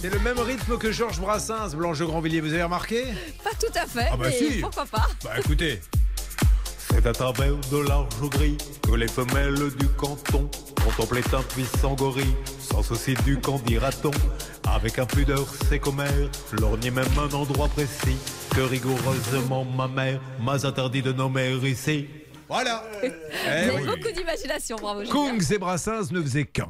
C'est le même rythme que Georges Brassens, Blanche Grandvilliers, vous avez remarqué Pas tout à fait, Ah bah mais si. pourquoi pas Bah écoutez. C'est à travers de larges gris que les femelles du canton contemplaient un puissant gorille, sans souci du qu'en dira-t-on. Avec impudeur, c'est comme elle, lorgnait même un endroit précis que rigoureusement ma mère m'a interdit de nommer ici. Voilà. Eh vous Eh avez beaucoup d'imagination, bravo. Julien. Kungs et Brassens ne faisaient qu'un.